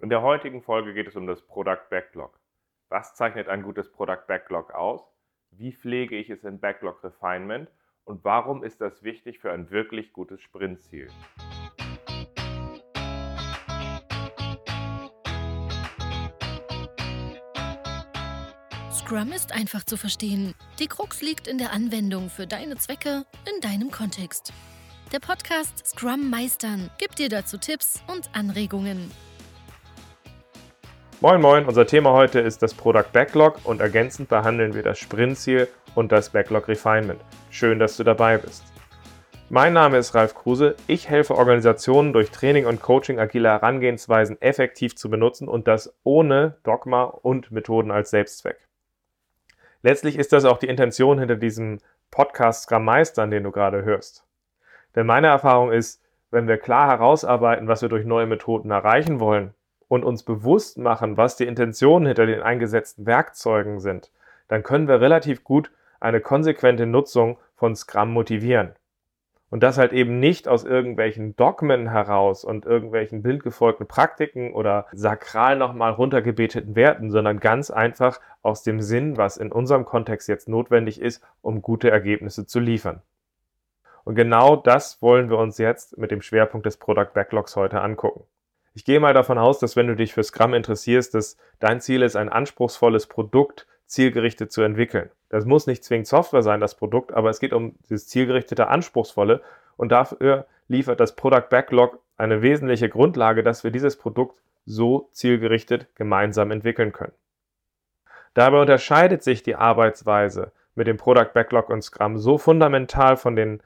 In der heutigen Folge geht es um das Product Backlog. Was zeichnet ein gutes Product Backlog aus? Wie pflege ich es in Backlog Refinement? Und warum ist das wichtig für ein wirklich gutes Sprintziel? Scrum ist einfach zu verstehen. Die Krux liegt in der Anwendung für deine Zwecke in deinem Kontext. Der Podcast Scrum Meistern gibt dir dazu Tipps und Anregungen. Moin Moin, unser Thema heute ist das Product Backlog und ergänzend behandeln wir das Sprintziel und das Backlog Refinement. Schön, dass du dabei bist. Mein Name ist Ralf Kruse. Ich helfe Organisationen durch Training und Coaching agile Herangehensweisen effektiv zu benutzen und das ohne Dogma und Methoden als Selbstzweck. Letztlich ist das auch die Intention hinter diesem Podcast Scrum Meistern, den du gerade hörst. Denn meine Erfahrung ist, wenn wir klar herausarbeiten, was wir durch neue Methoden erreichen wollen, und uns bewusst machen, was die Intentionen hinter den eingesetzten Werkzeugen sind, dann können wir relativ gut eine konsequente Nutzung von Scrum motivieren. Und das halt eben nicht aus irgendwelchen Dogmen heraus und irgendwelchen bildgefolgten Praktiken oder sakral nochmal runtergebeteten Werten, sondern ganz einfach aus dem Sinn, was in unserem Kontext jetzt notwendig ist, um gute Ergebnisse zu liefern. Und genau das wollen wir uns jetzt mit dem Schwerpunkt des Product Backlogs heute angucken. Ich gehe mal davon aus, dass wenn du dich für Scrum interessierst, dass dein Ziel ist, ein anspruchsvolles Produkt zielgerichtet zu entwickeln. Das muss nicht zwingend Software sein, das Produkt, aber es geht um dieses zielgerichtete, anspruchsvolle und dafür liefert das Product Backlog eine wesentliche Grundlage, dass wir dieses Produkt so zielgerichtet gemeinsam entwickeln können. Dabei unterscheidet sich die Arbeitsweise mit dem Product Backlog und Scrum so fundamental von den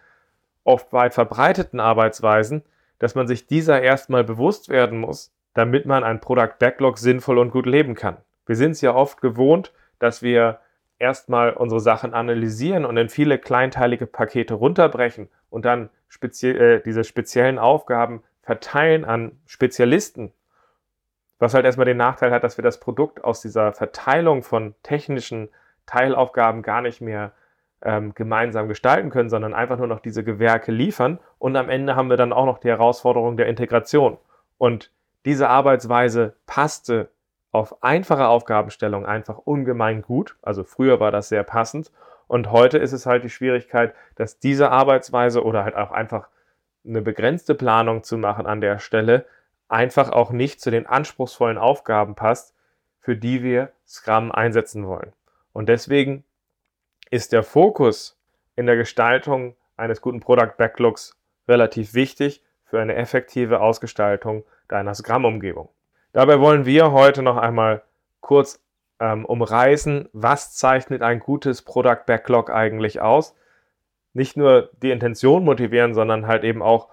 oft weit verbreiteten Arbeitsweisen, dass man sich dieser erstmal bewusst werden muss, damit man ein Product Backlog sinnvoll und gut leben kann. Wir sind es ja oft gewohnt, dass wir erstmal unsere Sachen analysieren und in viele kleinteilige Pakete runterbrechen und dann spezie äh, diese speziellen Aufgaben verteilen an Spezialisten. Was halt erstmal den Nachteil hat, dass wir das Produkt aus dieser Verteilung von technischen Teilaufgaben gar nicht mehr ähm, gemeinsam gestalten können, sondern einfach nur noch diese Gewerke liefern. Und am Ende haben wir dann auch noch die Herausforderung der Integration. Und diese Arbeitsweise passte auf einfache Aufgabenstellung einfach ungemein gut. Also früher war das sehr passend. Und heute ist es halt die Schwierigkeit, dass diese Arbeitsweise oder halt auch einfach eine begrenzte Planung zu machen an der Stelle einfach auch nicht zu den anspruchsvollen Aufgaben passt, für die wir Scrum einsetzen wollen. Und deswegen ist der Fokus in der Gestaltung eines guten Product Backlogs relativ wichtig für eine effektive Ausgestaltung deiner Scrum-Umgebung. Dabei wollen wir heute noch einmal kurz ähm, umreißen, was zeichnet ein gutes Product Backlog eigentlich aus. Nicht nur die Intention motivieren, sondern halt eben auch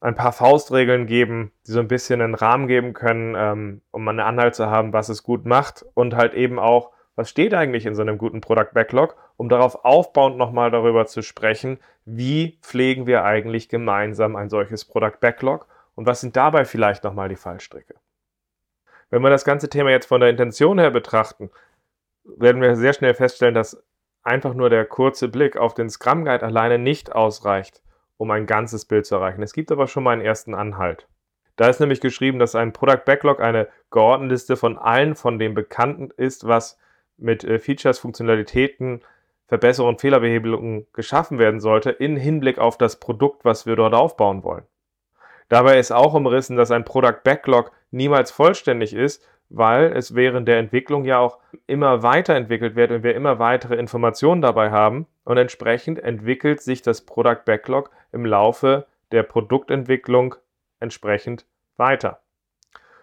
ein paar Faustregeln geben, die so ein bisschen einen Rahmen geben können, ähm, um einen Anhalt zu haben, was es gut macht und halt eben auch was steht eigentlich in so einem guten Product Backlog, um darauf aufbauend nochmal darüber zu sprechen, wie pflegen wir eigentlich gemeinsam ein solches Product Backlog und was sind dabei vielleicht nochmal die Fallstricke. Wenn wir das ganze Thema jetzt von der Intention her betrachten, werden wir sehr schnell feststellen, dass einfach nur der kurze Blick auf den Scrum Guide alleine nicht ausreicht, um ein ganzes Bild zu erreichen. Es gibt aber schon mal einen ersten Anhalt. Da ist nämlich geschrieben, dass ein Product Backlog eine geordnete Liste von allen von dem Bekannten ist, was mit äh, Features, Funktionalitäten, Verbesserungen, Fehlerbehebelungen geschaffen werden sollte, in Hinblick auf das Produkt, was wir dort aufbauen wollen. Dabei ist auch umrissen, dass ein Product Backlog niemals vollständig ist, weil es während der Entwicklung ja auch immer weiterentwickelt wird und wir immer weitere Informationen dabei haben und entsprechend entwickelt sich das Product Backlog im Laufe der Produktentwicklung entsprechend weiter.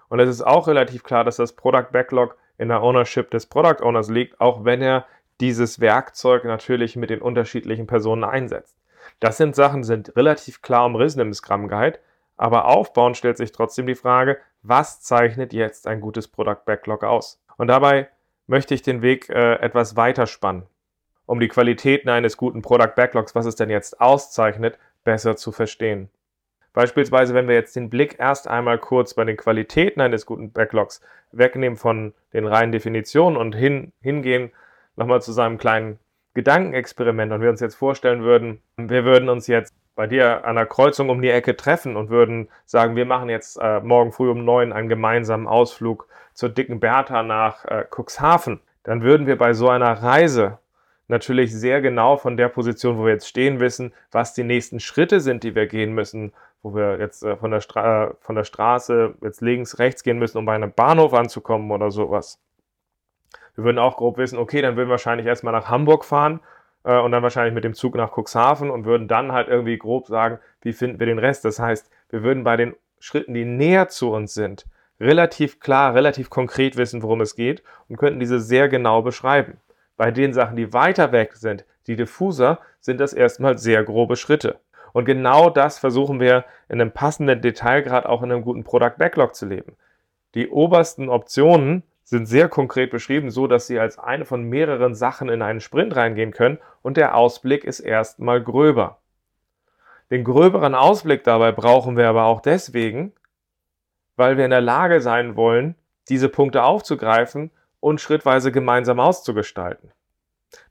Und es ist auch relativ klar, dass das Product Backlog in der Ownership des Product Owners liegt, auch wenn er dieses Werkzeug natürlich mit den unterschiedlichen Personen einsetzt. Das sind Sachen, die sind relativ klar umrissen im Scrum Guide, aber aufbauend stellt sich trotzdem die Frage, was zeichnet jetzt ein gutes Product Backlog aus? Und dabei möchte ich den Weg äh, etwas weiter spannen, um die Qualitäten eines guten Product Backlogs, was es denn jetzt auszeichnet, besser zu verstehen. Beispielsweise, wenn wir jetzt den Blick erst einmal kurz bei den Qualitäten eines guten Backlogs wegnehmen von den reinen Definitionen und hin, hingehen nochmal zu seinem kleinen Gedankenexperiment und wir uns jetzt vorstellen würden, wir würden uns jetzt bei dir an der Kreuzung um die Ecke treffen und würden sagen, wir machen jetzt äh, morgen früh um neun einen gemeinsamen Ausflug zur dicken Bertha nach äh, Cuxhaven, dann würden wir bei so einer Reise natürlich sehr genau von der Position, wo wir jetzt stehen, wissen, was die nächsten Schritte sind, die wir gehen müssen, wo wir jetzt äh, von, der Stra von der Straße jetzt links, rechts gehen müssen, um bei einem Bahnhof anzukommen oder sowas. Wir würden auch grob wissen, okay, dann würden wir wahrscheinlich erstmal nach Hamburg fahren äh, und dann wahrscheinlich mit dem Zug nach Cuxhaven und würden dann halt irgendwie grob sagen, wie finden wir den Rest. Das heißt, wir würden bei den Schritten, die näher zu uns sind, relativ klar, relativ konkret wissen, worum es geht und könnten diese sehr genau beschreiben. Bei den Sachen, die weiter weg sind, die diffuser, sind das erstmal sehr grobe Schritte. Und genau das versuchen wir in einem passenden Detailgrad auch in einem guten Product Backlog zu leben. Die obersten Optionen sind sehr konkret beschrieben, so dass sie als eine von mehreren Sachen in einen Sprint reingehen können und der Ausblick ist erstmal gröber. Den gröberen Ausblick dabei brauchen wir aber auch deswegen, weil wir in der Lage sein wollen, diese Punkte aufzugreifen und schrittweise gemeinsam auszugestalten.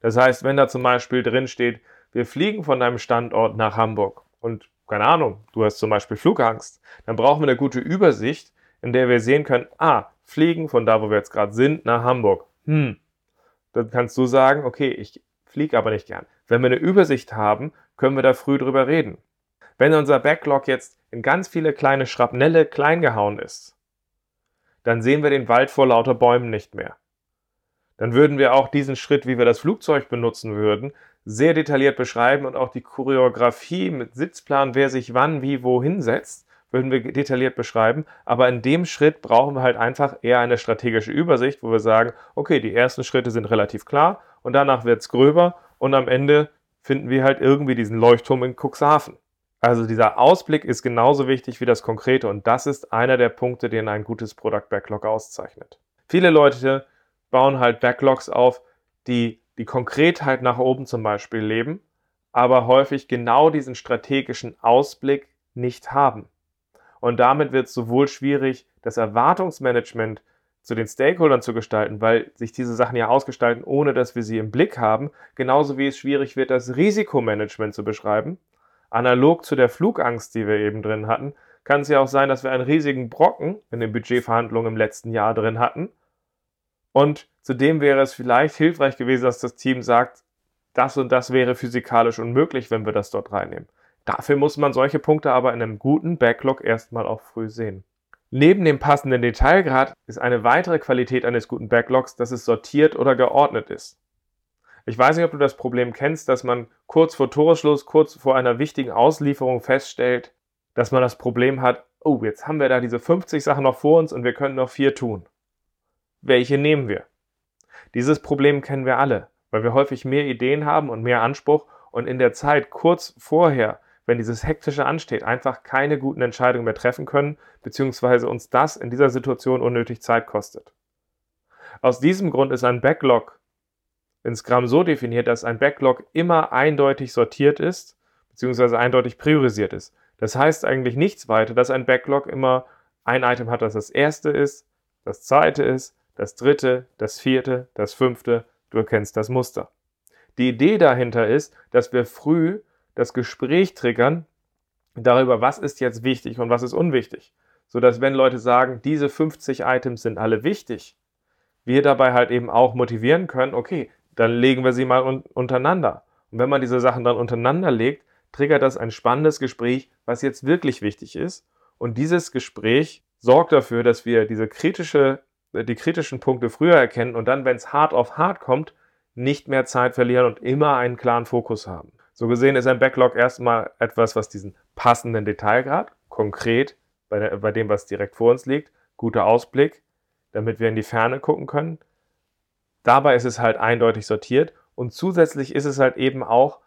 Das heißt, wenn da zum Beispiel drin steht, wir fliegen von deinem Standort nach Hamburg und keine Ahnung, du hast zum Beispiel Flugangst, dann brauchen wir eine gute Übersicht, in der wir sehen können, ah, fliegen von da, wo wir jetzt gerade sind, nach Hamburg. Hm. Dann kannst du sagen, okay, ich fliege aber nicht gern. Wenn wir eine Übersicht haben, können wir da früh drüber reden. Wenn unser Backlog jetzt in ganz viele kleine Schrapnelle klein gehauen ist, dann sehen wir den Wald vor lauter Bäumen nicht mehr. Dann würden wir auch diesen Schritt, wie wir das Flugzeug benutzen würden, sehr detailliert beschreiben und auch die Choreografie mit Sitzplan, wer sich wann, wie, wo hinsetzt, würden wir detailliert beschreiben. Aber in dem Schritt brauchen wir halt einfach eher eine strategische Übersicht, wo wir sagen, okay, die ersten Schritte sind relativ klar und danach wird es gröber und am Ende finden wir halt irgendwie diesen Leuchtturm in Cuxhaven. Also dieser Ausblick ist genauso wichtig wie das Konkrete und das ist einer der Punkte, den ein gutes Product Backlog auszeichnet. Viele Leute bauen halt Backlogs auf, die die Konkretheit nach oben zum Beispiel leben, aber häufig genau diesen strategischen Ausblick nicht haben. Und damit wird es sowohl schwierig, das Erwartungsmanagement zu den Stakeholdern zu gestalten, weil sich diese Sachen ja ausgestalten, ohne dass wir sie im Blick haben, genauso wie es schwierig wird, das Risikomanagement zu beschreiben. Analog zu der Flugangst, die wir eben drin hatten, kann es ja auch sein, dass wir einen riesigen Brocken in den Budgetverhandlungen im letzten Jahr drin hatten. Und zudem wäre es vielleicht hilfreich gewesen, dass das Team sagt, das und das wäre physikalisch unmöglich, wenn wir das dort reinnehmen. Dafür muss man solche Punkte aber in einem guten Backlog erstmal auch früh sehen. Neben dem passenden Detailgrad ist eine weitere Qualität eines guten Backlogs, dass es sortiert oder geordnet ist. Ich weiß nicht, ob du das Problem kennst, dass man kurz vor Toreschluss, kurz vor einer wichtigen Auslieferung feststellt, dass man das Problem hat, oh, jetzt haben wir da diese 50 Sachen noch vor uns und wir können noch vier tun. Welche nehmen wir? Dieses Problem kennen wir alle, weil wir häufig mehr Ideen haben und mehr Anspruch und in der Zeit kurz vorher wenn dieses Hektische ansteht, einfach keine guten Entscheidungen mehr treffen können, beziehungsweise uns das in dieser Situation unnötig Zeit kostet. Aus diesem Grund ist ein Backlog in Scrum so definiert, dass ein Backlog immer eindeutig sortiert ist, beziehungsweise eindeutig priorisiert ist. Das heißt eigentlich nichts weiter, dass ein Backlog immer ein Item hat, das das erste ist, das zweite ist, das dritte, das vierte, das fünfte. Du erkennst das Muster. Die Idee dahinter ist, dass wir früh das Gespräch triggern darüber, was ist jetzt wichtig und was ist unwichtig. Sodass, wenn Leute sagen, diese 50 Items sind alle wichtig, wir dabei halt eben auch motivieren können, okay, dann legen wir sie mal un untereinander. Und wenn man diese Sachen dann untereinander legt, triggert das ein spannendes Gespräch, was jetzt wirklich wichtig ist. Und dieses Gespräch sorgt dafür, dass wir diese kritische, die kritischen Punkte früher erkennen und dann, wenn es hart auf hart kommt, nicht mehr Zeit verlieren und immer einen klaren Fokus haben. So gesehen ist ein Backlog erstmal etwas, was diesen passenden Detailgrad, konkret bei, der, bei dem, was direkt vor uns liegt, guter Ausblick, damit wir in die Ferne gucken können. Dabei ist es halt eindeutig sortiert und zusätzlich ist es halt eben auch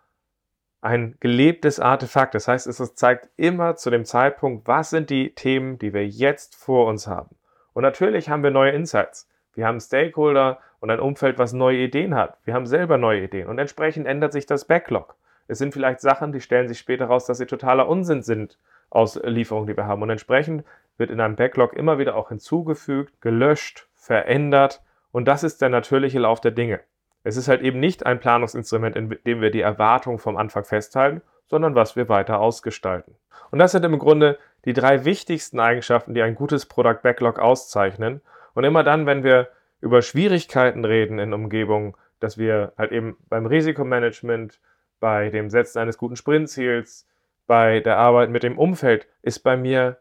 ein gelebtes Artefakt. Das heißt, es zeigt immer zu dem Zeitpunkt, was sind die Themen, die wir jetzt vor uns haben. Und natürlich haben wir neue Insights. Wir haben Stakeholder und ein Umfeld, was neue Ideen hat. Wir haben selber neue Ideen und entsprechend ändert sich das Backlog. Es sind vielleicht Sachen, die stellen sich später raus, dass sie totaler Unsinn sind aus Lieferungen, die wir haben. Und entsprechend wird in einem Backlog immer wieder auch hinzugefügt, gelöscht, verändert. Und das ist der natürliche Lauf der Dinge. Es ist halt eben nicht ein Planungsinstrument, in dem wir die Erwartung vom Anfang festhalten, sondern was wir weiter ausgestalten. Und das sind im Grunde die drei wichtigsten Eigenschaften, die ein gutes Product Backlog auszeichnen. Und immer dann, wenn wir über Schwierigkeiten reden in Umgebungen, dass wir halt eben beim Risikomanagement, bei dem Setzen eines guten Sprintziels, bei der Arbeit mit dem Umfeld, ist bei mir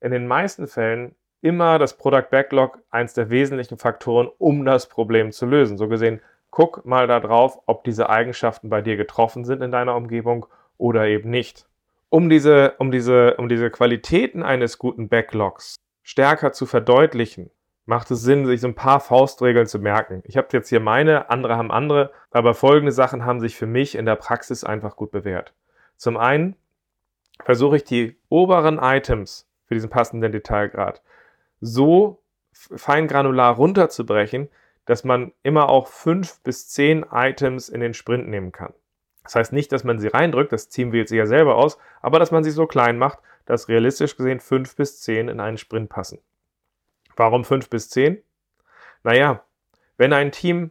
in den meisten Fällen immer das Product Backlog eins der wesentlichen Faktoren, um das Problem zu lösen. So gesehen, guck mal da drauf, ob diese Eigenschaften bei dir getroffen sind in deiner Umgebung oder eben nicht. Um diese, um diese, um diese Qualitäten eines guten Backlogs stärker zu verdeutlichen, macht es Sinn, sich so ein paar Faustregeln zu merken. Ich habe jetzt hier meine, andere haben andere, aber folgende Sachen haben sich für mich in der Praxis einfach gut bewährt. Zum einen versuche ich die oberen Items für diesen passenden Detailgrad so feingranular runterzubrechen, dass man immer auch fünf bis zehn Items in den Sprint nehmen kann. Das heißt nicht, dass man sie reindrückt, das Team wählt sie ja selber aus, aber dass man sie so klein macht, dass realistisch gesehen 5 bis 10 in einen Sprint passen. Warum 5 bis 10? Naja, wenn ein Team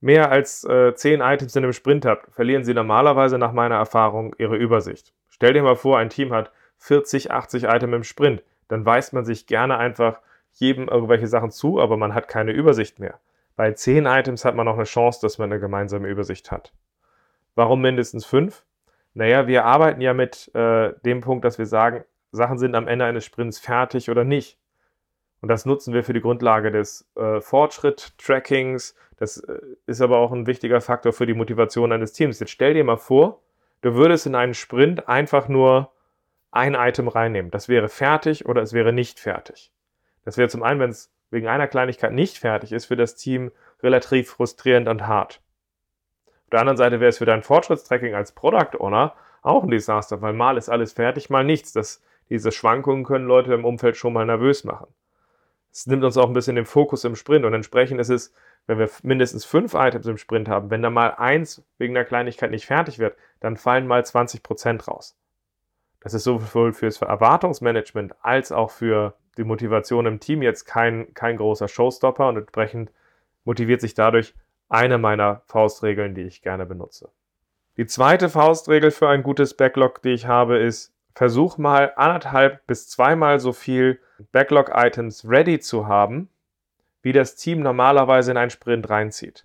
mehr als äh, 10 Items in einem Sprint hat, verlieren sie normalerweise nach meiner Erfahrung ihre Übersicht. Stell dir mal vor, ein Team hat 40, 80 Items im Sprint, dann weist man sich gerne einfach jedem irgendwelche Sachen zu, aber man hat keine Übersicht mehr. Bei 10 Items hat man noch eine Chance, dass man eine gemeinsame Übersicht hat. Warum mindestens fünf? Naja, wir arbeiten ja mit äh, dem Punkt, dass wir sagen, Sachen sind am Ende eines Sprints fertig oder nicht. Und das nutzen wir für die Grundlage des äh, Fortschritt-Trackings. Das äh, ist aber auch ein wichtiger Faktor für die Motivation eines Teams. Jetzt stell dir mal vor, du würdest in einen Sprint einfach nur ein Item reinnehmen. Das wäre fertig oder es wäre nicht fertig. Das wäre zum einen, wenn es wegen einer Kleinigkeit nicht fertig ist, für das Team relativ frustrierend und hart. Auf der anderen Seite wäre es für dein Fortschrittstracking als Product Owner auch ein Desaster, weil mal ist alles fertig, mal nichts. Das, diese Schwankungen können Leute im Umfeld schon mal nervös machen. Es nimmt uns auch ein bisschen den Fokus im Sprint und entsprechend ist es, wenn wir mindestens fünf Items im Sprint haben, wenn da mal eins wegen der Kleinigkeit nicht fertig wird, dann fallen mal 20 Prozent raus. Das ist sowohl fürs Erwartungsmanagement als auch für die Motivation im Team jetzt kein, kein großer Showstopper und entsprechend motiviert sich dadurch eine meiner Faustregeln, die ich gerne benutze. Die zweite Faustregel für ein gutes Backlog, die ich habe, ist, versuch mal anderthalb bis zweimal so viel Backlog-Items ready zu haben, wie das Team normalerweise in einen Sprint reinzieht.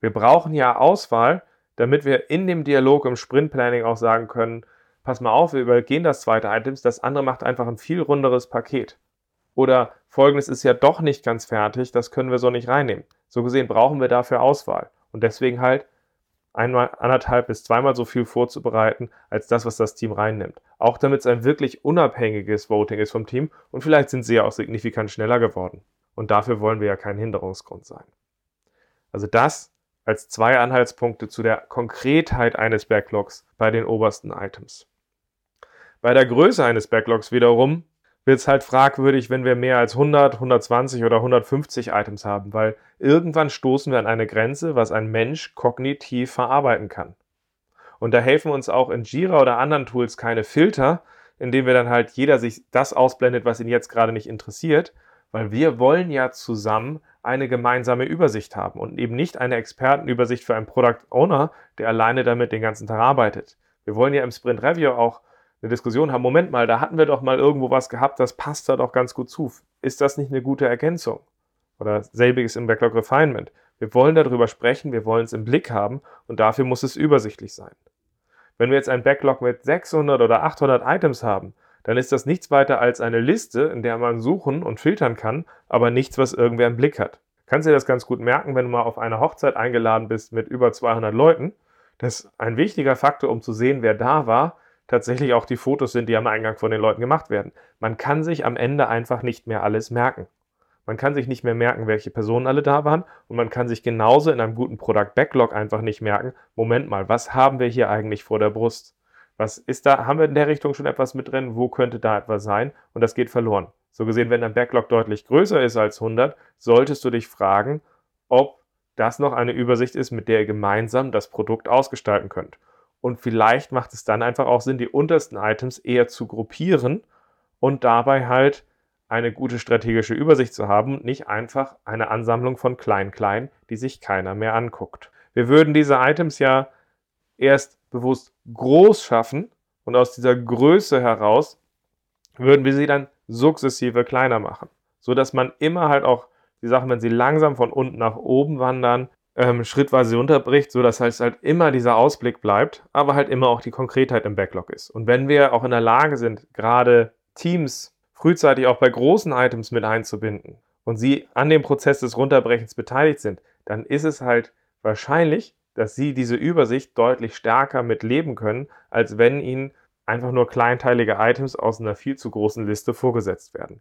Wir brauchen ja Auswahl, damit wir in dem Dialog im Sprint-Planning auch sagen können, pass mal auf, wir übergehen das zweite Items, das andere macht einfach ein viel runderes Paket. Oder folgendes ist ja doch nicht ganz fertig, das können wir so nicht reinnehmen. So gesehen brauchen wir dafür Auswahl. Und deswegen halt einmal anderthalb bis zweimal so viel vorzubereiten, als das, was das Team reinnimmt. Auch damit es ein wirklich unabhängiges Voting ist vom Team und vielleicht sind sie ja auch signifikant schneller geworden. Und dafür wollen wir ja kein Hinderungsgrund sein. Also das als zwei Anhaltspunkte zu der Konkretheit eines Backlogs bei den obersten Items. Bei der Größe eines Backlogs wiederum wird es halt fragwürdig, wenn wir mehr als 100, 120 oder 150 Items haben, weil irgendwann stoßen wir an eine Grenze, was ein Mensch kognitiv verarbeiten kann. Und da helfen uns auch in Jira oder anderen Tools keine Filter, indem wir dann halt jeder sich das ausblendet, was ihn jetzt gerade nicht interessiert, weil wir wollen ja zusammen eine gemeinsame Übersicht haben und eben nicht eine Expertenübersicht für einen Product Owner, der alleine damit den ganzen Tag arbeitet. Wir wollen ja im Sprint Review auch eine Diskussion haben, Moment mal, da hatten wir doch mal irgendwo was gehabt, das passt da doch ganz gut zu. Ist das nicht eine gute Ergänzung? Oder selbiges im Backlog Refinement. Wir wollen darüber sprechen, wir wollen es im Blick haben und dafür muss es übersichtlich sein. Wenn wir jetzt ein Backlog mit 600 oder 800 Items haben, dann ist das nichts weiter als eine Liste, in der man suchen und filtern kann, aber nichts, was irgendwer im Blick hat. Kannst dir das ganz gut merken, wenn du mal auf eine Hochzeit eingeladen bist mit über 200 Leuten. Das ist ein wichtiger Faktor, um zu sehen, wer da war, tatsächlich auch die Fotos sind, die am Eingang von den Leuten gemacht werden. Man kann sich am Ende einfach nicht mehr alles merken. Man kann sich nicht mehr merken, welche Personen alle da waren und man kann sich genauso in einem guten Product Backlog einfach nicht merken, Moment mal, was haben wir hier eigentlich vor der Brust? Was ist da, haben wir in der Richtung schon etwas mit drin? Wo könnte da etwas sein? Und das geht verloren. So gesehen, wenn dein Backlog deutlich größer ist als 100, solltest du dich fragen, ob das noch eine Übersicht ist, mit der ihr gemeinsam das Produkt ausgestalten könnt. Und vielleicht macht es dann einfach auch Sinn, die untersten Items eher zu gruppieren und dabei halt eine gute strategische Übersicht zu haben und nicht einfach eine Ansammlung von Klein-Klein, die sich keiner mehr anguckt. Wir würden diese Items ja erst bewusst groß schaffen und aus dieser Größe heraus würden wir sie dann sukzessive kleiner machen, so dass man immer halt auch die Sachen, wenn sie langsam von unten nach oben wandern, ähm, schrittweise unterbricht, so dass halt, halt immer dieser Ausblick bleibt, aber halt immer auch die Konkretheit im Backlog ist. Und wenn wir auch in der Lage sind, gerade Teams frühzeitig auch bei großen Items mit einzubinden und sie an dem Prozess des Runterbrechens beteiligt sind, dann ist es halt wahrscheinlich, dass sie diese Übersicht deutlich stärker mitleben können, als wenn ihnen einfach nur kleinteilige Items aus einer viel zu großen Liste vorgesetzt werden.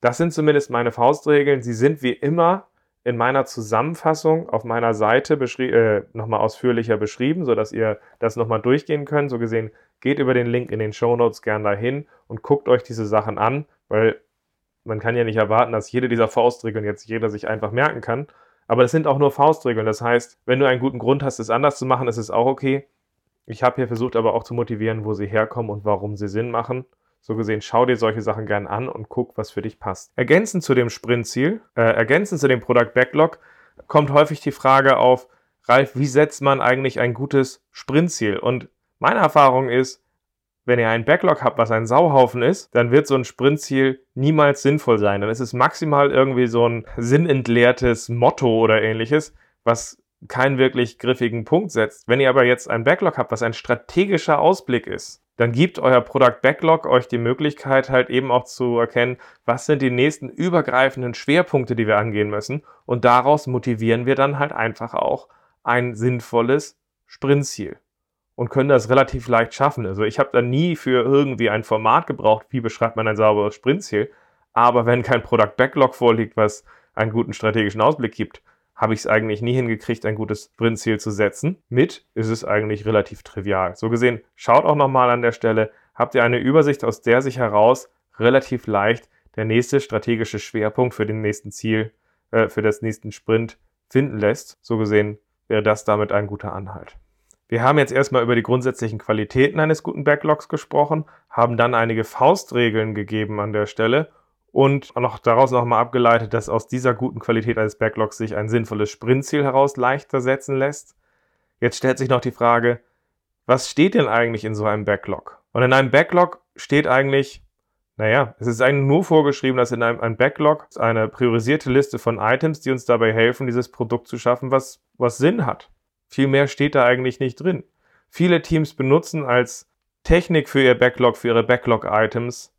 Das sind zumindest meine Faustregeln. Sie sind wie immer in meiner Zusammenfassung auf meiner Seite äh, nochmal ausführlicher beschrieben, sodass ihr das nochmal durchgehen könnt. So gesehen, geht über den Link in den Show Notes gern dahin und guckt euch diese Sachen an, weil man kann ja nicht erwarten, dass jede dieser Faustregeln jetzt jeder sich einfach merken kann. Aber das sind auch nur Faustregeln. Das heißt, wenn du einen guten Grund hast, es anders zu machen, ist es auch okay. Ich habe hier versucht, aber auch zu motivieren, wo sie herkommen und warum sie Sinn machen. So gesehen, schau dir solche Sachen gern an und guck, was für dich passt. Ergänzend zu dem Sprintziel, äh, ergänzend zu dem Product Backlog, kommt häufig die Frage auf, Ralf, wie setzt man eigentlich ein gutes Sprintziel? Und meine Erfahrung ist, wenn ihr einen Backlog habt, was ein Sauhaufen ist, dann wird so ein Sprintziel niemals sinnvoll sein. Dann ist es maximal irgendwie so ein sinnentleertes Motto oder ähnliches, was keinen wirklich griffigen Punkt setzt. Wenn ihr aber jetzt einen Backlog habt, was ein strategischer Ausblick ist, dann gibt euer Product Backlog euch die Möglichkeit halt eben auch zu erkennen, was sind die nächsten übergreifenden Schwerpunkte, die wir angehen müssen. Und daraus motivieren wir dann halt einfach auch ein sinnvolles Sprintziel und können das relativ leicht schaffen. Also ich habe da nie für irgendwie ein Format gebraucht, wie beschreibt man ein sauberes Sprintziel. Aber wenn kein Product Backlog vorliegt, was einen guten strategischen Ausblick gibt, habe ich es eigentlich nie hingekriegt, ein gutes Sprintziel zu setzen. Mit ist es eigentlich relativ trivial. So gesehen, schaut auch nochmal an der Stelle, habt ihr eine Übersicht, aus der sich heraus relativ leicht der nächste strategische Schwerpunkt für den nächsten Ziel, äh, für das nächsten Sprint finden lässt. So gesehen wäre das damit ein guter Anhalt. Wir haben jetzt erstmal über die grundsätzlichen Qualitäten eines guten Backlogs gesprochen, haben dann einige Faustregeln gegeben an der Stelle und noch daraus nochmal abgeleitet, dass aus dieser guten Qualität eines Backlogs sich ein sinnvolles Sprintziel heraus leichter setzen lässt. Jetzt stellt sich noch die Frage, was steht denn eigentlich in so einem Backlog? Und in einem Backlog steht eigentlich, naja, es ist eigentlich nur vorgeschrieben, dass in einem, einem Backlog eine priorisierte Liste von Items, die uns dabei helfen, dieses Produkt zu schaffen, was, was Sinn hat. Viel mehr steht da eigentlich nicht drin. Viele Teams benutzen als Technik für ihr Backlog, für ihre Backlog-Items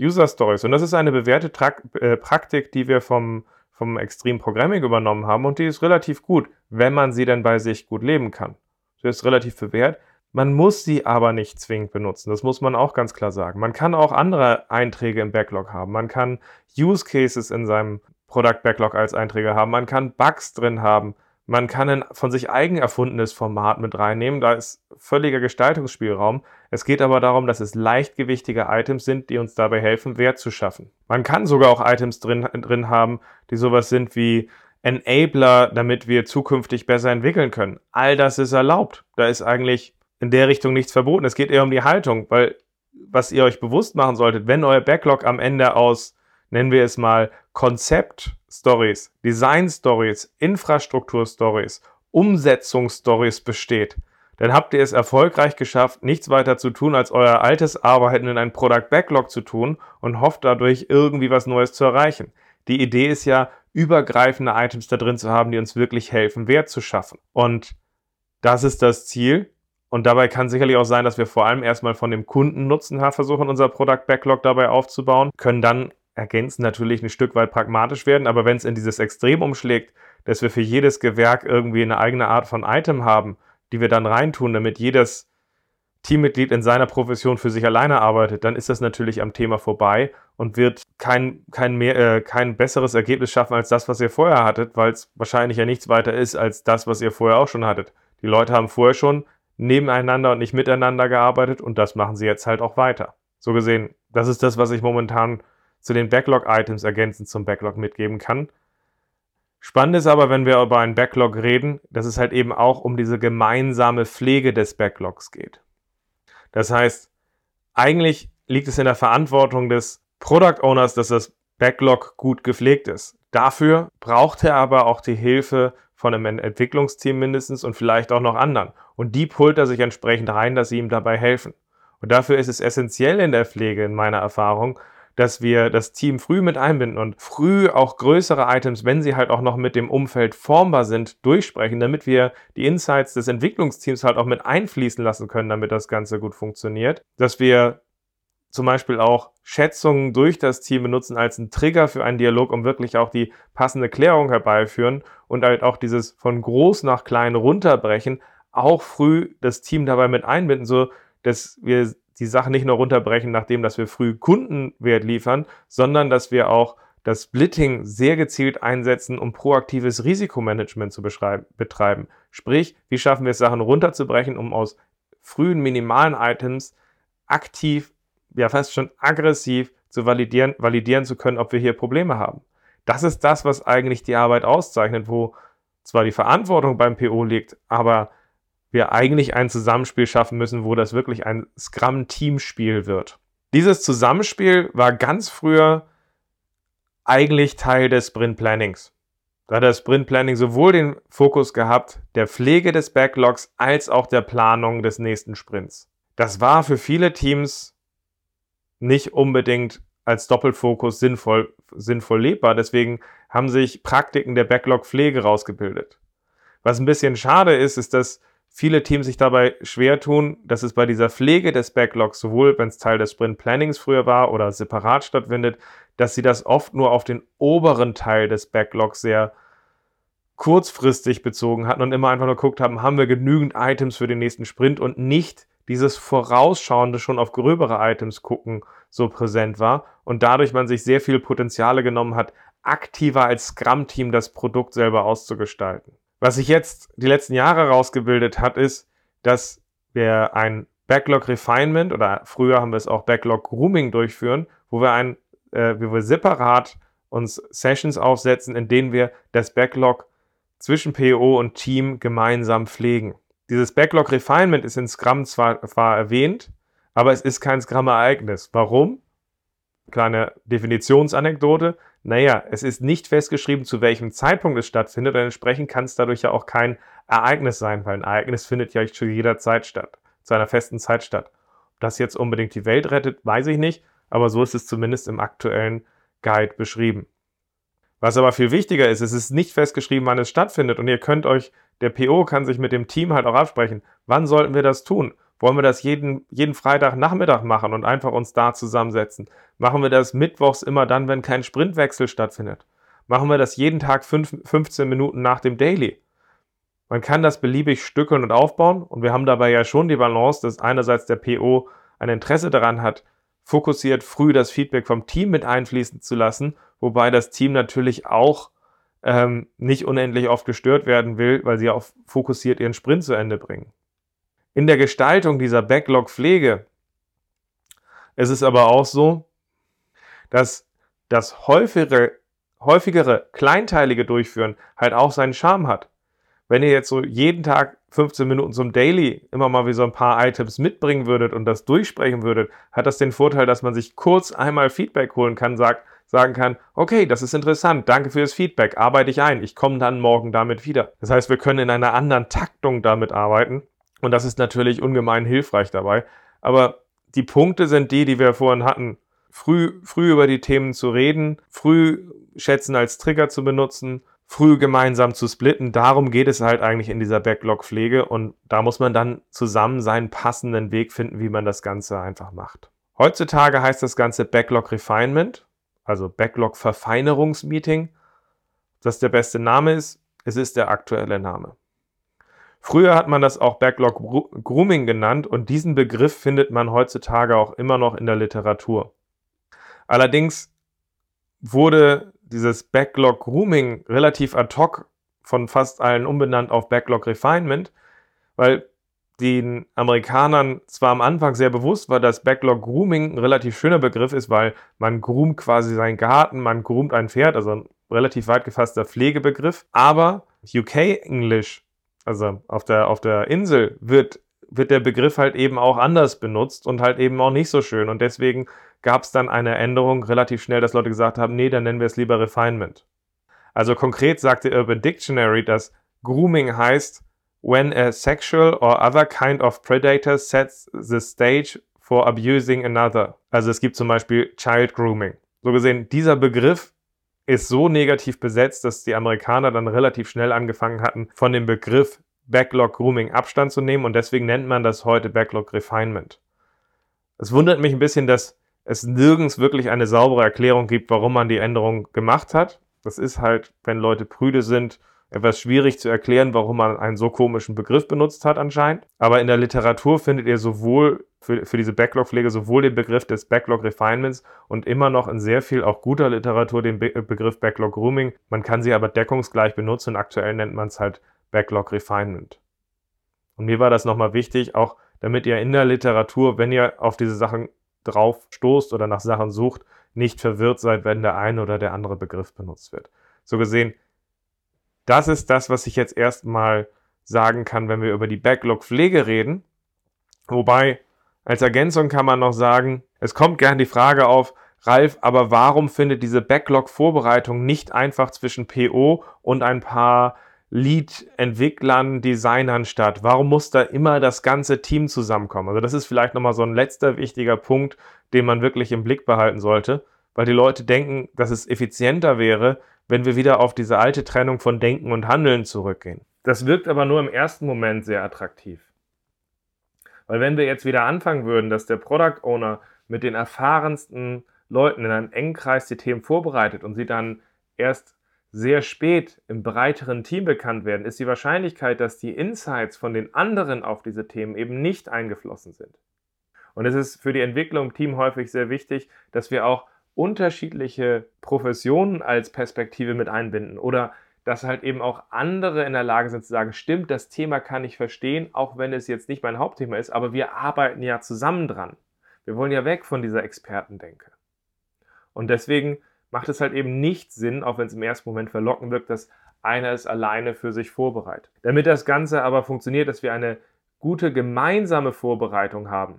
User Stories. Und das ist eine bewährte Trak äh, Praktik, die wir vom, vom Extreme Programming übernommen haben und die ist relativ gut, wenn man sie denn bei sich gut leben kann. Sie ist relativ bewährt. Man muss sie aber nicht zwingend benutzen. Das muss man auch ganz klar sagen. Man kann auch andere Einträge im Backlog haben. Man kann Use Cases in seinem Product Backlog als Einträge haben. Man kann Bugs drin haben. Man kann ein von sich eigen erfundenes Format mit reinnehmen. Da ist völliger Gestaltungsspielraum. Es geht aber darum, dass es leichtgewichtige Items sind, die uns dabei helfen, Wert zu schaffen. Man kann sogar auch Items drin, drin haben, die sowas sind wie Enabler, damit wir zukünftig besser entwickeln können. All das ist erlaubt. Da ist eigentlich in der Richtung nichts verboten. Es geht eher um die Haltung, weil was ihr euch bewusst machen solltet, wenn euer Backlog am Ende aus, nennen wir es mal, Konzept-Stories, Design-Stories, Infrastruktur-Stories, Umsetzungsstories besteht, dann habt ihr es erfolgreich geschafft, nichts weiter zu tun, als euer altes Arbeiten in ein Product Backlog zu tun und hofft dadurch irgendwie was Neues zu erreichen. Die Idee ist ja, übergreifende Items da drin zu haben, die uns wirklich helfen, Wert zu schaffen. Und das ist das Ziel. Und dabei kann sicherlich auch sein, dass wir vor allem erstmal von dem Kundennutzen her versuchen, unser Product Backlog dabei aufzubauen, können dann ergänzen natürlich ein Stück weit pragmatisch werden, aber wenn es in dieses Extrem umschlägt, dass wir für jedes Gewerk irgendwie eine eigene Art von Item haben, die wir dann reintun, damit jedes Teammitglied in seiner Profession für sich alleine arbeitet, dann ist das natürlich am Thema vorbei und wird kein, kein, mehr, äh, kein besseres Ergebnis schaffen als das, was ihr vorher hattet, weil es wahrscheinlich ja nichts weiter ist als das, was ihr vorher auch schon hattet. Die Leute haben vorher schon nebeneinander und nicht miteinander gearbeitet und das machen sie jetzt halt auch weiter. So gesehen, das ist das, was ich momentan zu den Backlog-Items ergänzend zum Backlog mitgeben kann. Spannend ist aber, wenn wir über einen Backlog reden, dass es halt eben auch um diese gemeinsame Pflege des Backlogs geht. Das heißt, eigentlich liegt es in der Verantwortung des Product Owners, dass das Backlog gut gepflegt ist. Dafür braucht er aber auch die Hilfe von einem Entwicklungsteam mindestens und vielleicht auch noch anderen. und die pullt er sich entsprechend rein, dass sie ihm dabei helfen. Und dafür ist es essentiell in der Pflege, in meiner Erfahrung, dass wir das Team früh mit einbinden und früh auch größere Items, wenn sie halt auch noch mit dem Umfeld formbar sind, durchsprechen, damit wir die Insights des Entwicklungsteams halt auch mit einfließen lassen können, damit das Ganze gut funktioniert. Dass wir zum Beispiel auch Schätzungen durch das Team benutzen als einen Trigger für einen Dialog, um wirklich auch die passende Klärung herbeiführen und halt auch dieses von groß nach klein runterbrechen, auch früh das Team dabei mit einbinden, so dass wir die Sache nicht nur runterbrechen, nachdem dass wir früh Kundenwert liefern, sondern dass wir auch das Splitting sehr gezielt einsetzen, um proaktives Risikomanagement zu betreiben. Sprich, wie schaffen wir es, Sachen runterzubrechen, um aus frühen minimalen Items aktiv, ja fast schon aggressiv zu validieren, validieren zu können, ob wir hier Probleme haben. Das ist das, was eigentlich die Arbeit auszeichnet, wo zwar die Verantwortung beim PO liegt, aber wir eigentlich ein Zusammenspiel schaffen müssen, wo das wirklich ein Scrum-Teamspiel wird. Dieses Zusammenspiel war ganz früher eigentlich Teil des Sprint Plannings. Da hat das Sprint Planning sowohl den Fokus gehabt der Pflege des Backlogs als auch der Planung des nächsten Sprints. Das war für viele Teams nicht unbedingt als Doppelfokus sinnvoll, sinnvoll lebbar. Deswegen haben sich Praktiken der Backlog-Pflege rausgebildet. Was ein bisschen schade ist, ist, dass viele Teams sich dabei schwer tun, dass es bei dieser Pflege des Backlogs, sowohl wenn es Teil des Sprint Plannings früher war oder separat stattfindet, dass sie das oft nur auf den oberen Teil des Backlogs sehr kurzfristig bezogen hatten und immer einfach nur geguckt haben, haben wir genügend Items für den nächsten Sprint und nicht dieses vorausschauende schon auf gröbere Items gucken so präsent war und dadurch man sich sehr viel Potenziale genommen hat, aktiver als Scrum-Team das Produkt selber auszugestalten. Was sich jetzt die letzten Jahre rausgebildet hat, ist, dass wir ein Backlog Refinement oder früher haben wir es auch Backlog Grooming durchführen, wo wir ein, äh, wo wir separat uns Sessions aufsetzen, in denen wir das Backlog zwischen PO und Team gemeinsam pflegen. Dieses Backlog Refinement ist in Scrum zwar, zwar erwähnt, aber es ist kein Scrum-Ereignis. Warum? Kleine Definitionsanekdote. Naja, es ist nicht festgeschrieben, zu welchem Zeitpunkt es stattfindet und entsprechend kann es dadurch ja auch kein Ereignis sein, weil ein Ereignis findet ja zu jeder Zeit statt, zu einer festen Zeit statt. Ob das jetzt unbedingt die Welt rettet, weiß ich nicht, aber so ist es zumindest im aktuellen Guide beschrieben. Was aber viel wichtiger ist, es ist nicht festgeschrieben, wann es stattfindet und ihr könnt euch, der PO kann sich mit dem Team halt auch absprechen, wann sollten wir das tun? Wollen wir das jeden, jeden Freitagnachmittag machen und einfach uns da zusammensetzen? Machen wir das mittwochs immer dann, wenn kein Sprintwechsel stattfindet? Machen wir das jeden Tag fünf, 15 Minuten nach dem Daily? Man kann das beliebig stückeln und aufbauen und wir haben dabei ja schon die Balance, dass einerseits der PO ein Interesse daran hat, fokussiert früh das Feedback vom Team mit einfließen zu lassen, wobei das Team natürlich auch ähm, nicht unendlich oft gestört werden will, weil sie auch fokussiert ihren Sprint zu Ende bringen. In der Gestaltung dieser Backlog-Pflege ist es aber auch so, dass das häufigere, häufigere kleinteilige Durchführen halt auch seinen Charme hat. Wenn ihr jetzt so jeden Tag 15 Minuten zum Daily immer mal wie so ein paar Items mitbringen würdet und das durchsprechen würdet, hat das den Vorteil, dass man sich kurz einmal Feedback holen kann, sagt, sagen kann, okay, das ist interessant, danke für das Feedback, arbeite ich ein, ich komme dann morgen damit wieder. Das heißt, wir können in einer anderen Taktung damit arbeiten und das ist natürlich ungemein hilfreich dabei. Aber die Punkte sind die, die wir vorhin hatten. Früh, früh über die Themen zu reden, früh schätzen als Trigger zu benutzen, früh gemeinsam zu splitten. Darum geht es halt eigentlich in dieser Backlog-Pflege und da muss man dann zusammen seinen passenden Weg finden, wie man das Ganze einfach macht. Heutzutage heißt das Ganze Backlog Refinement, also Backlog Verfeinerungsmeeting. Das der beste Name ist, es ist der aktuelle Name. Früher hat man das auch Backlog Grooming genannt und diesen Begriff findet man heutzutage auch immer noch in der Literatur. Allerdings wurde dieses Backlog Grooming relativ ad hoc von fast allen umbenannt auf Backlog Refinement, weil den Amerikanern zwar am Anfang sehr bewusst war, dass Backlog Grooming ein relativ schöner Begriff ist, weil man groomt quasi seinen Garten, man groomt ein Pferd, also ein relativ weit gefasster Pflegebegriff, aber UK English also auf der, auf der Insel, wird, wird der Begriff halt eben auch anders benutzt und halt eben auch nicht so schön. Und deswegen gab es dann eine Änderung relativ schnell, dass Leute gesagt haben, nee, dann nennen wir es lieber Refinement. Also konkret sagte Urban Dictionary, dass Grooming heißt when a sexual or other kind of predator sets the stage for abusing another. Also es gibt zum Beispiel Child Grooming. So gesehen, dieser Begriff ist so negativ besetzt, dass die Amerikaner dann relativ schnell angefangen hatten, von dem Begriff Backlog Grooming Abstand zu nehmen und deswegen nennt man das heute Backlog Refinement. Es wundert mich ein bisschen, dass es nirgends wirklich eine saubere Erklärung gibt, warum man die Änderung gemacht hat. Das ist halt, wenn Leute prüde sind, etwas schwierig zu erklären, warum man einen so komischen Begriff benutzt hat anscheinend. Aber in der Literatur findet ihr sowohl für, für diese Backlog-Pflege sowohl den Begriff des Backlog-Refinements und immer noch in sehr viel auch guter Literatur den Be Begriff Backlog-Grooming. Man kann sie aber deckungsgleich benutzen und aktuell nennt man es halt Backlog-Refinement. Und mir war das nochmal wichtig, auch damit ihr in der Literatur, wenn ihr auf diese Sachen drauf stoßt oder nach Sachen sucht, nicht verwirrt seid, wenn der eine oder der andere Begriff benutzt wird. So gesehen, das ist das, was ich jetzt erstmal sagen kann, wenn wir über die Backlog-Pflege reden. Wobei, als Ergänzung kann man noch sagen, es kommt gern die Frage auf, Ralf, aber warum findet diese Backlog-Vorbereitung nicht einfach zwischen PO und ein paar Lead-Entwicklern, Designern statt? Warum muss da immer das ganze Team zusammenkommen? Also das ist vielleicht nochmal so ein letzter wichtiger Punkt, den man wirklich im Blick behalten sollte, weil die Leute denken, dass es effizienter wäre, wenn wir wieder auf diese alte Trennung von Denken und Handeln zurückgehen. Das wirkt aber nur im ersten Moment sehr attraktiv. Weil wenn wir jetzt wieder anfangen würden, dass der Product Owner mit den erfahrensten Leuten in einem engen Kreis die Themen vorbereitet und sie dann erst sehr spät im breiteren Team bekannt werden, ist die Wahrscheinlichkeit, dass die Insights von den anderen auf diese Themen eben nicht eingeflossen sind. Und es ist für die Entwicklung im Team häufig sehr wichtig, dass wir auch unterschiedliche Professionen als Perspektive mit einbinden oder dass halt eben auch andere in der Lage sind zu sagen, stimmt, das Thema kann ich verstehen, auch wenn es jetzt nicht mein Hauptthema ist, aber wir arbeiten ja zusammen dran. Wir wollen ja weg von dieser Expertendenke. Und deswegen macht es halt eben nicht Sinn, auch wenn es im ersten Moment verlockend wirkt, dass einer es alleine für sich vorbereitet. Damit das Ganze aber funktioniert, dass wir eine gute gemeinsame Vorbereitung haben,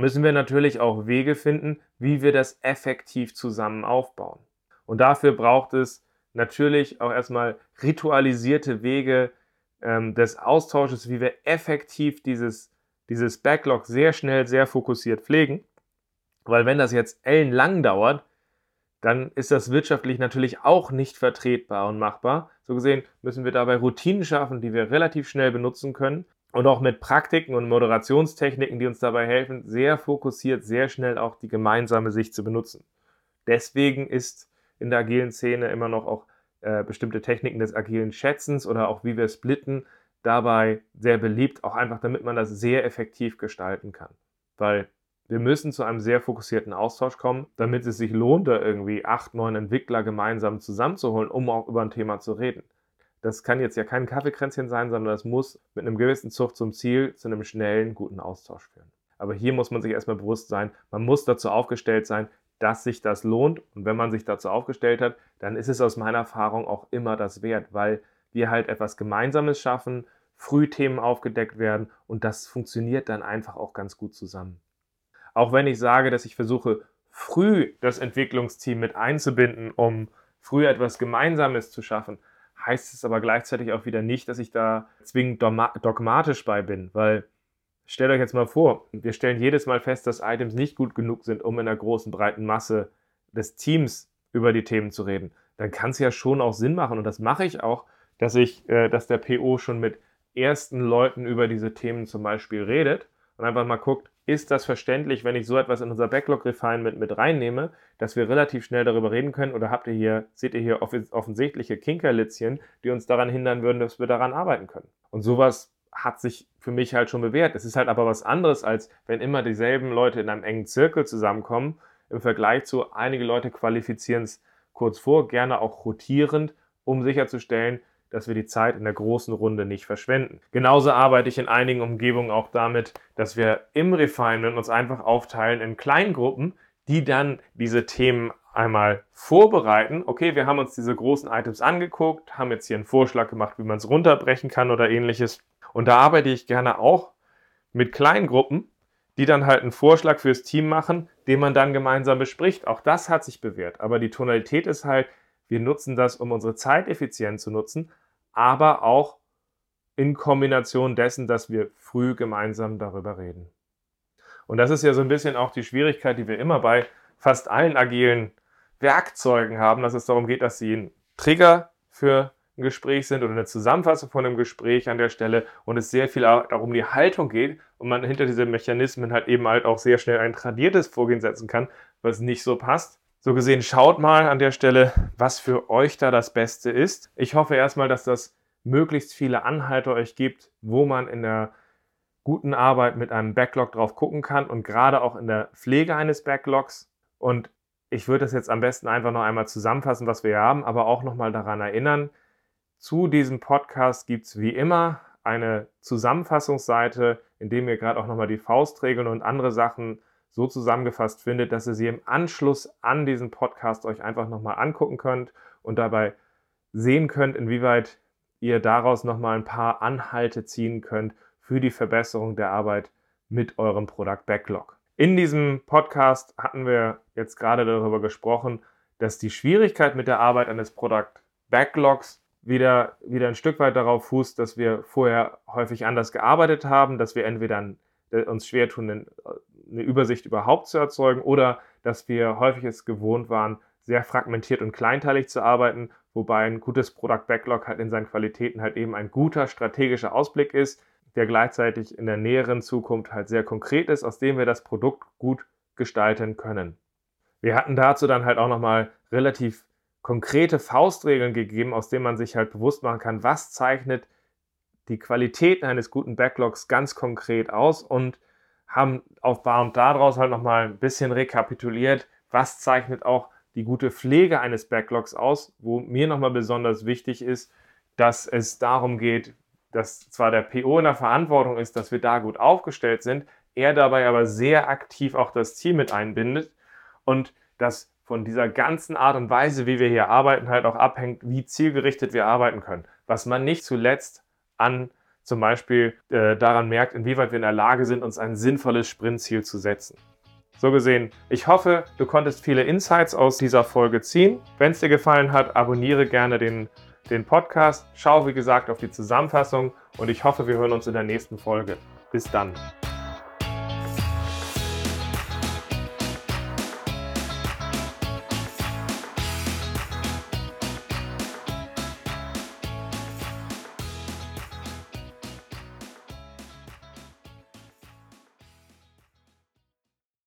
müssen wir natürlich auch Wege finden, wie wir das effektiv zusammen aufbauen. Und dafür braucht es natürlich auch erstmal ritualisierte Wege ähm, des Austausches, wie wir effektiv dieses, dieses Backlog sehr schnell, sehr fokussiert pflegen. Weil wenn das jetzt ellenlang dauert, dann ist das wirtschaftlich natürlich auch nicht vertretbar und machbar. So gesehen müssen wir dabei Routinen schaffen, die wir relativ schnell benutzen können und auch mit Praktiken und Moderationstechniken, die uns dabei helfen, sehr fokussiert, sehr schnell auch die gemeinsame Sicht zu benutzen. Deswegen ist in der agilen Szene immer noch auch äh, bestimmte Techniken des agilen Schätzens oder auch wie wir splitten dabei sehr beliebt, auch einfach damit man das sehr effektiv gestalten kann. Weil wir müssen zu einem sehr fokussierten Austausch kommen, damit es sich lohnt, da irgendwie acht, neun Entwickler gemeinsam zusammenzuholen, um auch über ein Thema zu reden. Das kann jetzt ja kein Kaffeekränzchen sein, sondern das muss mit einem gewissen Zug zum Ziel, zu einem schnellen, guten Austausch führen. Aber hier muss man sich erstmal bewusst sein, man muss dazu aufgestellt sein, dass sich das lohnt. Und wenn man sich dazu aufgestellt hat, dann ist es aus meiner Erfahrung auch immer das wert, weil wir halt etwas Gemeinsames schaffen, Frühthemen aufgedeckt werden und das funktioniert dann einfach auch ganz gut zusammen. Auch wenn ich sage, dass ich versuche, früh das Entwicklungsteam mit einzubinden, um früh etwas Gemeinsames zu schaffen, heißt es aber gleichzeitig auch wieder nicht, dass ich da zwingend dogmatisch bei bin, weil stellt euch jetzt mal vor, wir stellen jedes Mal fest, dass Items nicht gut genug sind, um in einer großen, breiten Masse des Teams über die Themen zu reden. Dann kann es ja schon auch Sinn machen und das mache ich auch, dass ich, äh, dass der PO schon mit ersten Leuten über diese Themen zum Beispiel redet und einfach mal guckt, ist das verständlich, wenn ich so etwas in unser Backlog-Refinement mit reinnehme, dass wir relativ schnell darüber reden können? Oder habt ihr hier, seht ihr hier offensichtliche Kinkerlitzchen, die uns daran hindern würden, dass wir daran arbeiten können? Und sowas hat sich für mich halt schon bewährt. Es ist halt aber was anderes, als wenn immer dieselben Leute in einem engen Zirkel zusammenkommen, im Vergleich zu einige Leute qualifizieren es kurz vor, gerne auch rotierend, um sicherzustellen, dass wir die Zeit in der großen Runde nicht verschwenden. Genauso arbeite ich in einigen Umgebungen auch damit, dass wir im Refinement uns einfach aufteilen in Kleingruppen, die dann diese Themen einmal vorbereiten. Okay, wir haben uns diese großen Items angeguckt, haben jetzt hier einen Vorschlag gemacht, wie man es runterbrechen kann oder ähnliches. Und da arbeite ich gerne auch mit Kleingruppen, die dann halt einen Vorschlag fürs Team machen, den man dann gemeinsam bespricht. Auch das hat sich bewährt. Aber die Tonalität ist halt, wir nutzen das, um unsere Zeit effizient zu nutzen, aber auch in Kombination dessen, dass wir früh gemeinsam darüber reden. Und das ist ja so ein bisschen auch die Schwierigkeit, die wir immer bei fast allen agilen Werkzeugen haben, dass es darum geht, dass sie ein Trigger für ein Gespräch sind oder eine Zusammenfassung von einem Gespräch an der Stelle und es sehr viel darum die Haltung geht und man hinter diese Mechanismen halt eben halt auch sehr schnell ein tradiertes Vorgehen setzen kann, was nicht so passt. So gesehen, schaut mal an der Stelle, was für euch da das Beste ist. Ich hoffe erstmal, dass das möglichst viele Anhalte euch gibt, wo man in der guten Arbeit mit einem Backlog drauf gucken kann und gerade auch in der Pflege eines Backlogs. Und ich würde das jetzt am besten einfach noch einmal zusammenfassen, was wir haben, aber auch nochmal daran erinnern, zu diesem Podcast gibt es wie immer eine Zusammenfassungsseite, in dem ihr gerade auch nochmal die Faustregeln und andere Sachen so zusammengefasst findet, dass ihr sie im Anschluss an diesen Podcast euch einfach nochmal angucken könnt und dabei sehen könnt, inwieweit ihr daraus nochmal ein paar Anhalte ziehen könnt für die Verbesserung der Arbeit mit eurem Product Backlog. In diesem Podcast hatten wir jetzt gerade darüber gesprochen, dass die Schwierigkeit mit der Arbeit eines Product Backlogs wieder, wieder ein Stück weit darauf fußt, dass wir vorher häufig anders gearbeitet haben, dass wir entweder uns schwer tun, eine Übersicht überhaupt zu erzeugen oder dass wir häufig es gewohnt waren, sehr fragmentiert und kleinteilig zu arbeiten, wobei ein gutes Product Backlog halt in seinen Qualitäten halt eben ein guter strategischer Ausblick ist, der gleichzeitig in der näheren Zukunft halt sehr konkret ist, aus dem wir das Produkt gut gestalten können. Wir hatten dazu dann halt auch nochmal relativ konkrete Faustregeln gegeben, aus denen man sich halt bewusst machen kann, was zeichnet die Qualitäten eines guten Backlogs ganz konkret aus und haben auf Bar und daraus halt nochmal ein bisschen rekapituliert, was zeichnet auch die gute Pflege eines Backlogs aus, wo mir nochmal besonders wichtig ist, dass es darum geht, dass zwar der PO in der Verantwortung ist, dass wir da gut aufgestellt sind, er dabei aber sehr aktiv auch das Team mit einbindet und dass von dieser ganzen Art und Weise, wie wir hier arbeiten, halt auch abhängt, wie zielgerichtet wir arbeiten können. Was man nicht zuletzt an zum Beispiel äh, daran merkt, inwieweit wir in der Lage sind, uns ein sinnvolles Sprintziel zu setzen. So gesehen, ich hoffe, du konntest viele Insights aus dieser Folge ziehen. Wenn es dir gefallen hat, abonniere gerne den, den Podcast. Schau, wie gesagt, auf die Zusammenfassung und ich hoffe, wir hören uns in der nächsten Folge. Bis dann.